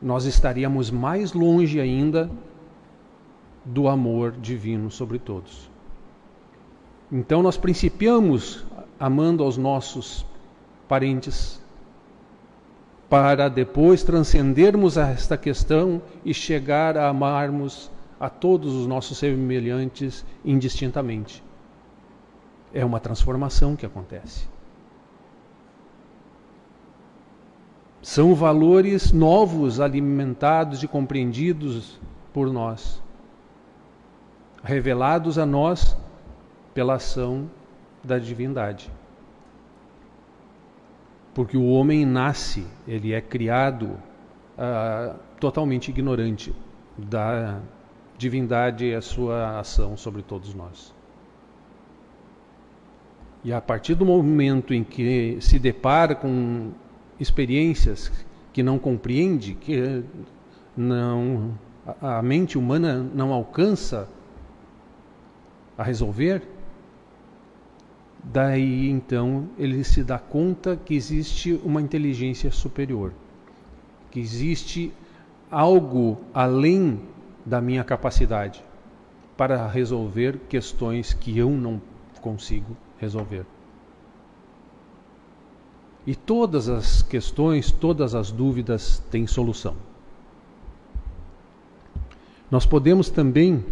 nós estaríamos mais longe ainda do amor divino sobre todos. Então nós principiamos amando aos nossos parentes para depois transcendermos esta questão e chegar a amarmos a todos os nossos semelhantes indistintamente. É uma transformação que acontece. São valores novos alimentados e compreendidos por nós, revelados a nós pela ação da divindade. Porque o homem nasce, ele é criado uh, totalmente ignorante da divindade e a sua ação sobre todos nós. E a partir do momento em que se depara com experiências que não compreende, que não a mente humana não alcança a resolver, daí então ele se dá conta que existe uma inteligência superior, que existe algo além da minha capacidade para resolver questões que eu não consigo resolver. E todas as questões, todas as dúvidas têm solução. Nós podemos também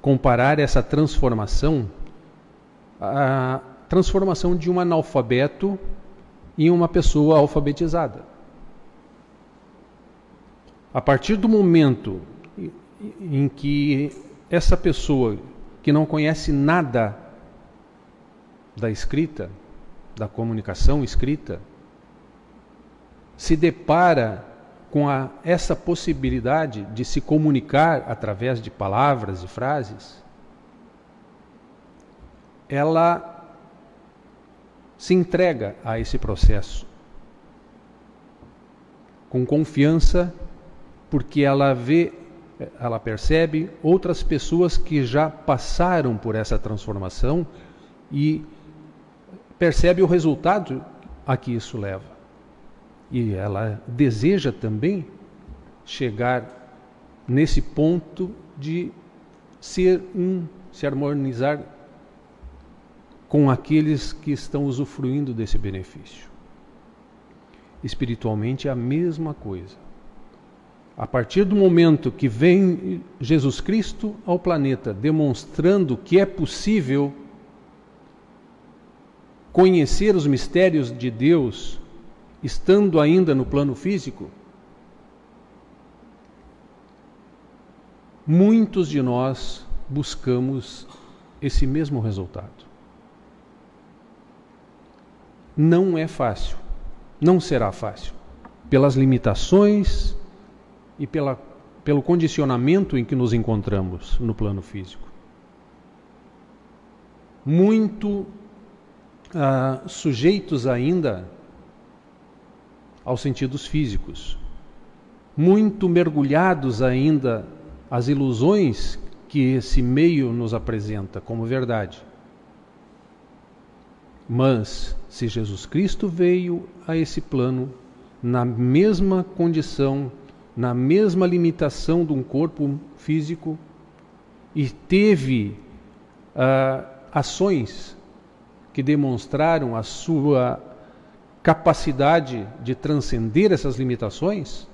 comparar essa transformação à transformação de um analfabeto em uma pessoa alfabetizada. A partir do momento em que essa pessoa que não conhece nada da escrita, da comunicação escrita, se depara com a, essa possibilidade de se comunicar através de palavras e frases, ela se entrega a esse processo com confiança, porque ela vê, ela percebe outras pessoas que já passaram por essa transformação e percebe o resultado a que isso leva. E ela deseja também chegar nesse ponto de ser um, se harmonizar com aqueles que estão usufruindo desse benefício. Espiritualmente é a mesma coisa. A partir do momento que vem Jesus Cristo ao planeta demonstrando que é possível conhecer os mistérios de Deus estando ainda no plano físico? Muitos de nós buscamos esse mesmo resultado. Não é fácil, não será fácil, pelas limitações e pela, pelo condicionamento em que nos encontramos no plano físico. Muito ah, sujeitos ainda aos sentidos físicos, muito mergulhados ainda às ilusões que esse meio nos apresenta como verdade. Mas, se Jesus Cristo veio a esse plano na mesma condição, na mesma limitação de um corpo físico e teve uh, ações que demonstraram a sua capacidade de transcender essas limitações,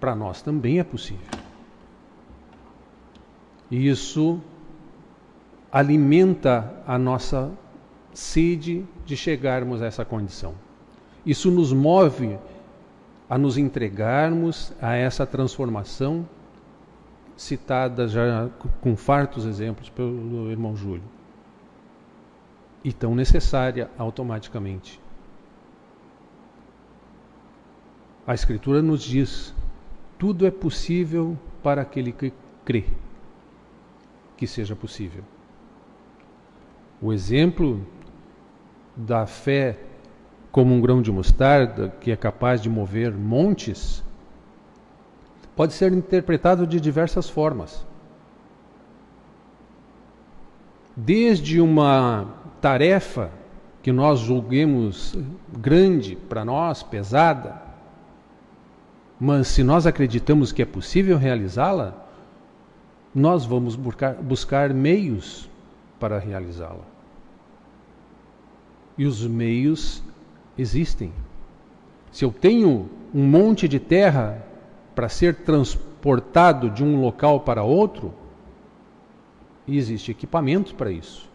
para nós também é possível. E isso alimenta a nossa sede de chegarmos a essa condição. Isso nos move a nos entregarmos a essa transformação citada já com fartos exemplos pelo irmão Júlio e tão necessária automaticamente. A Escritura nos diz: tudo é possível para aquele que crê que seja possível. O exemplo da fé como um grão de mostarda que é capaz de mover montes pode ser interpretado de diversas formas. Desde uma tarefa que nós julguemos grande para nós, pesada, mas se nós acreditamos que é possível realizá-la, nós vamos buscar, buscar meios para realizá-la. E os meios existem. Se eu tenho um monte de terra para ser transportado de um local para outro, existe equipamento para isso.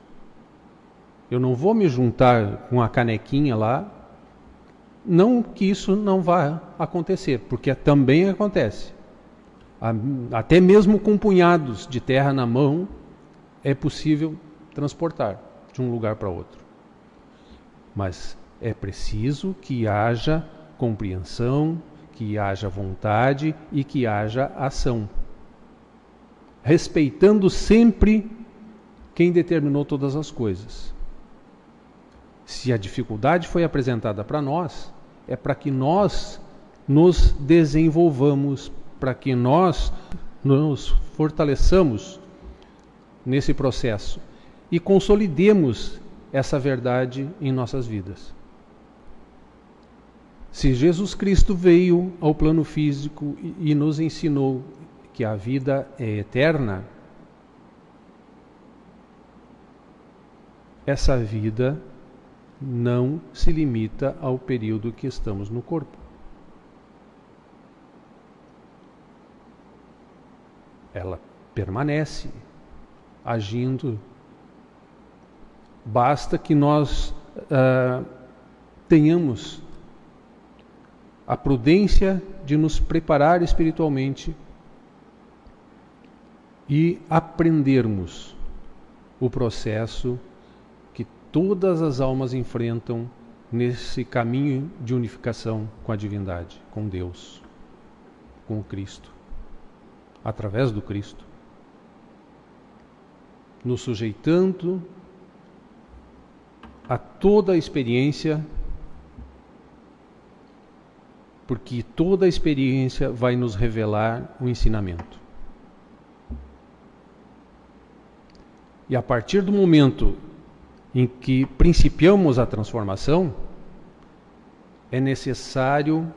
Eu não vou me juntar com a canequinha lá. Não que isso não vá acontecer, porque também acontece. Até mesmo com punhados de terra na mão, é possível transportar de um lugar para outro. Mas é preciso que haja compreensão, que haja vontade e que haja ação. Respeitando sempre quem determinou todas as coisas. Se a dificuldade foi apresentada para nós, é para que nós nos desenvolvamos, para que nós nos fortaleçamos nesse processo e consolidemos essa verdade em nossas vidas. Se Jesus Cristo veio ao plano físico e nos ensinou que a vida é eterna, essa vida não se limita ao período que estamos no corpo. Ela permanece agindo. Basta que nós uh, tenhamos a prudência de nos preparar espiritualmente e aprendermos o processo que todas as almas enfrentam nesse caminho de unificação com a divindade, com Deus, com o Cristo, através do Cristo, nos sujeitando a toda a experiência porque toda a experiência vai nos revelar o ensinamento. E a partir do momento em que principiamos a transformação, é necessário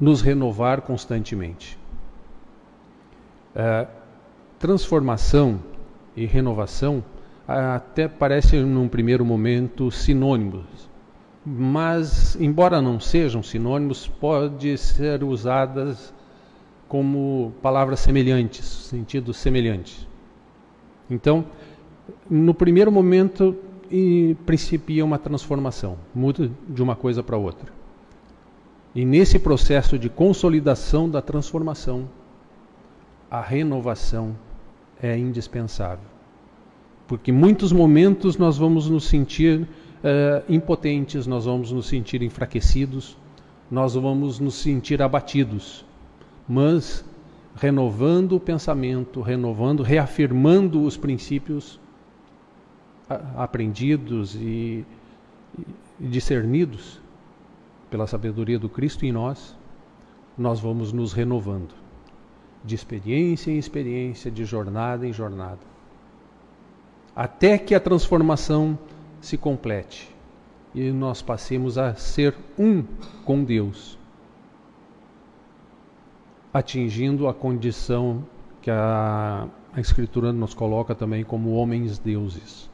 nos renovar constantemente. É, transformação e renovação até parecem, num primeiro momento, sinônimos mas embora não sejam sinônimos, pode ser usadas como palavras semelhantes, sentido semelhante. Então, no primeiro momento, principia uma transformação, muda de uma coisa para outra. E nesse processo de consolidação da transformação, a renovação é indispensável. Porque em muitos momentos nós vamos nos sentir uh, impotentes, nós vamos nos sentir enfraquecidos, nós vamos nos sentir abatidos. Mas renovando o pensamento, renovando, reafirmando os princípios aprendidos e, e discernidos pela sabedoria do Cristo em nós, nós vamos nos renovando, de experiência em experiência, de jornada em jornada, até que a transformação se complete e nós passemos a ser um com Deus, atingindo a condição que a, a Escritura nos coloca também como homens deuses.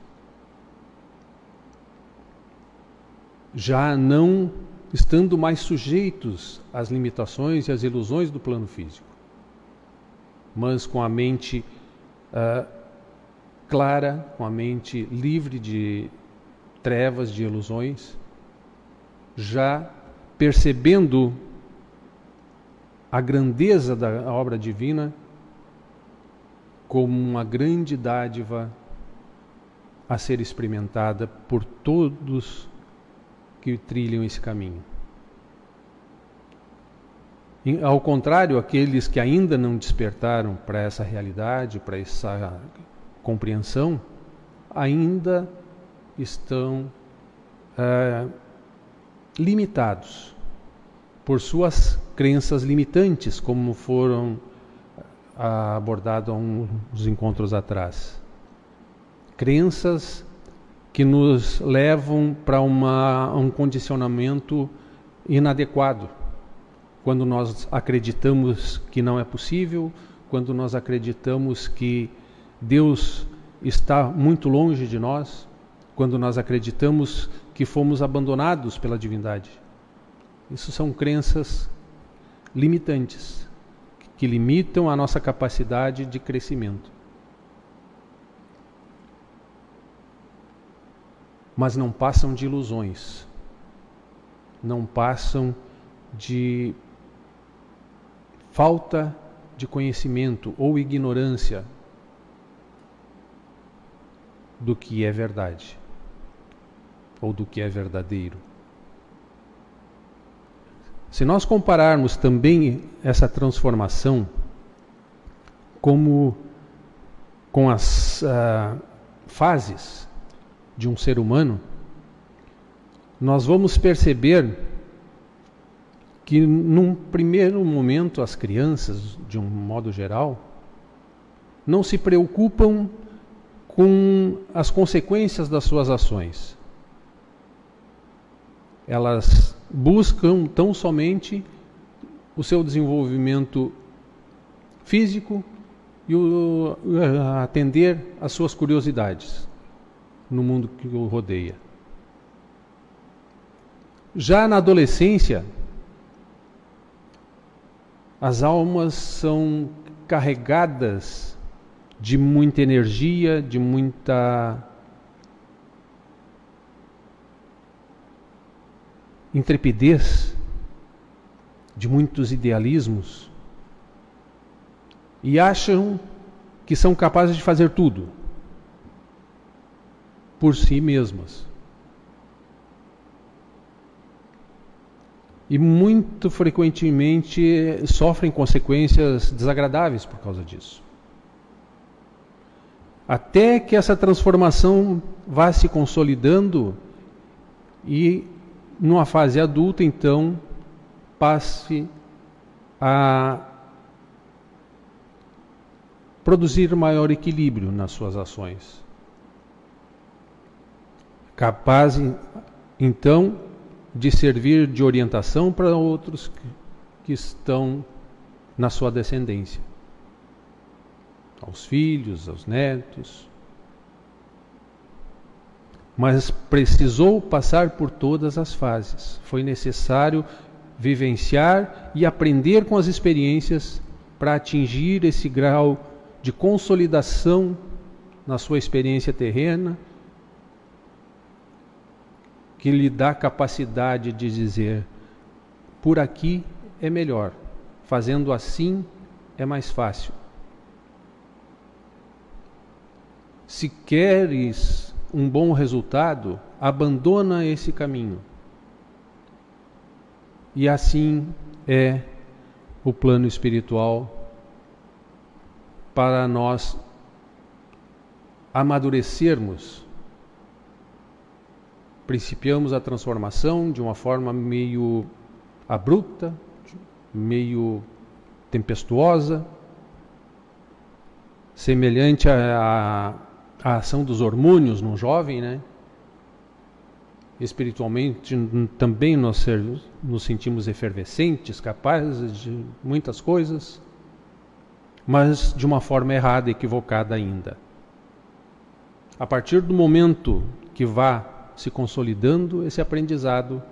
Já não estando mais sujeitos às limitações e às ilusões do plano físico, mas com a mente uh, clara, com a mente livre de trevas, de ilusões, já percebendo a grandeza da obra divina como uma grande dádiva a ser experimentada por todos que trilham esse caminho. Ao contrário, aqueles que ainda não despertaram para essa realidade, para essa compreensão, ainda estão é, limitados por suas crenças limitantes, como foram ah, abordados uns encontros atrás. Crenças que nos levam para um condicionamento inadequado. Quando nós acreditamos que não é possível, quando nós acreditamos que Deus está muito longe de nós, quando nós acreditamos que fomos abandonados pela divindade. Isso são crenças limitantes, que limitam a nossa capacidade de crescimento. mas não passam de ilusões, não passam de falta de conhecimento ou ignorância do que é verdade ou do que é verdadeiro. Se nós compararmos também essa transformação como com as uh, fases de um ser humano, nós vamos perceber que num primeiro momento as crianças, de um modo geral, não se preocupam com as consequências das suas ações. Elas buscam tão somente o seu desenvolvimento físico e o, atender às suas curiosidades no mundo que o rodeia. Já na adolescência, as almas são carregadas de muita energia, de muita intrepidez, de muitos idealismos, e acham que são capazes de fazer tudo por si mesmas. E muito frequentemente sofrem consequências desagradáveis por causa disso. Até que essa transformação vá se consolidando e numa fase adulta, então, passe a produzir maior equilíbrio nas suas ações. Capaz, então, de servir de orientação para outros que, estão na sua descendência, aos filhos, aos netos mas precisou passar por todas as fases. Foi necessário vivenciar e aprender com as experiências para atingir esse grau de consolidação na sua experiência terrena, que lhe dá capacidade de dizer: por aqui é melhor, fazendo assim é mais fácil. Se queres um bom resultado, abandona esse caminho. E assim é o plano espiritual para nós amadurecermos. Principiamos a transformação de uma forma meio abrupta, meio tempestuosa, semelhante a, a a ação dos hormônios no jovem, né? Espiritualmente também nós nos sentimos efervescentes, capazes de muitas coisas, mas de uma forma errada, equivocada ainda. A partir do momento que vá se consolidando esse aprendizado,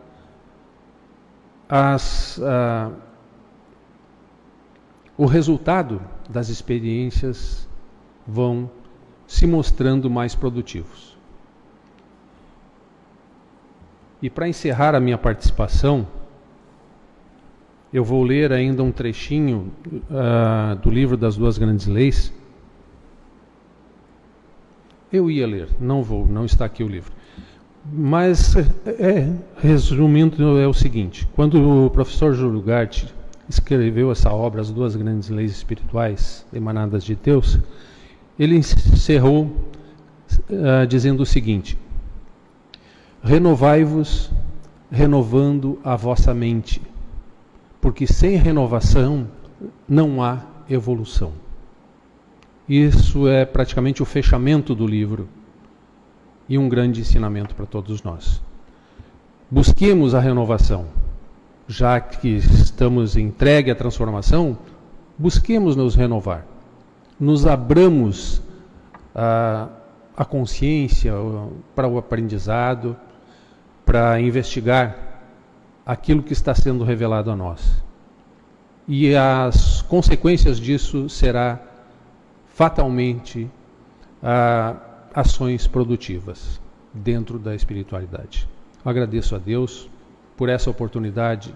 as, o resultado das experiências vão se mostrando mais produtivos. E para encerrar a minha participação, eu vou ler ainda um trechinho uh, do livro das duas grandes leis. Eu ia ler, não vou, não está aqui o livro. Mas, é, resumindo, é o seguinte: quando o professor Júlio Gart escreveu essa obra, As Duas Grandes Leis Espirituais Emanadas de Deus, ele encerrou uh, dizendo o seguinte: Renovai-vos, renovando a vossa mente, porque sem renovação não há evolução. Isso é praticamente o fechamento do livro e um grande ensinamento para todos nós. Busquemos a renovação, já que estamos entregue à transformação, busquemos nos renovar nos abramos a, a consciência para o aprendizado, para investigar aquilo que está sendo revelado a nós. E as consequências disso será fatalmente a, ações produtivas. dentro da espiritualidade. Agradeço a Deus por essa oportunidade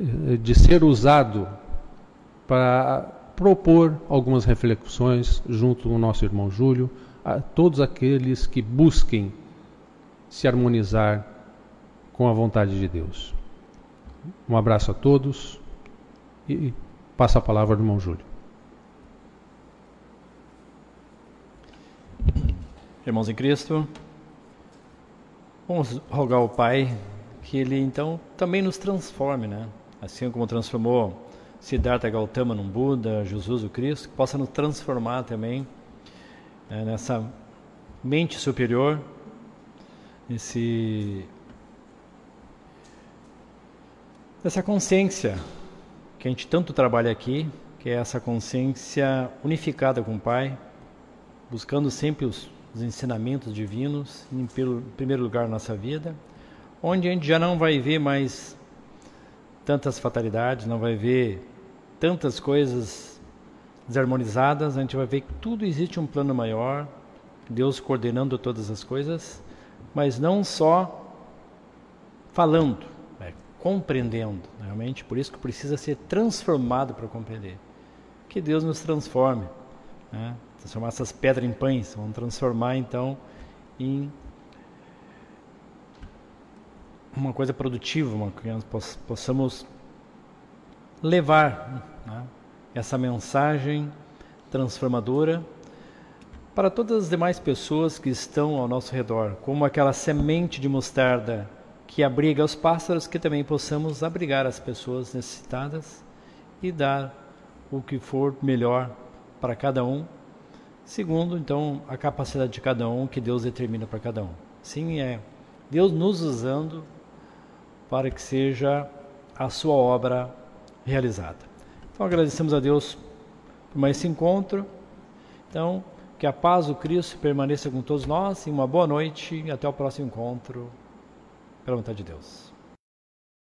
eh, de ser usado para propor algumas reflexões junto com nosso irmão Júlio, a todos aqueles que busquem se harmonizar com a vontade de Deus. Um abraço a todos e passa a palavra ao irmão Júlio. Irmãos em Cristo, vamos rogar ao Pai que Ele então também nos transforme, né? Assim como transformou Siddhartha Gautama num Buda, Jesus o Cristo, que possa nos transformar também né, nessa mente superior, nesse dessa consciência que a gente tanto trabalha aqui, que é essa consciência unificada com o Pai, buscando sempre os, os ensinamentos divinos em primeiro lugar na nossa vida, onde a gente já não vai ver mais tantas fatalidades, não vai ver tantas coisas desarmonizadas, a gente vai ver que tudo existe um plano maior, Deus coordenando todas as coisas, mas não só falando, é, compreendendo, realmente, por isso que precisa ser transformado para compreender. Que Deus nos transforme, né? transformar essas pedras em pães, vamos transformar então em uma coisa produtiva, uma nós possamos levar né, essa mensagem transformadora para todas as demais pessoas que estão ao nosso redor, como aquela semente de mostarda que abriga os pássaros, que também possamos abrigar as pessoas necessitadas e dar o que for melhor para cada um, segundo então a capacidade de cada um que Deus determina para cada um. Sim, é Deus nos usando para que seja a sua obra realizada. Então agradecemos a Deus por mais esse encontro. Então, que a paz do Cristo permaneça com todos nós e uma boa noite e até o próximo encontro, pela vontade de Deus.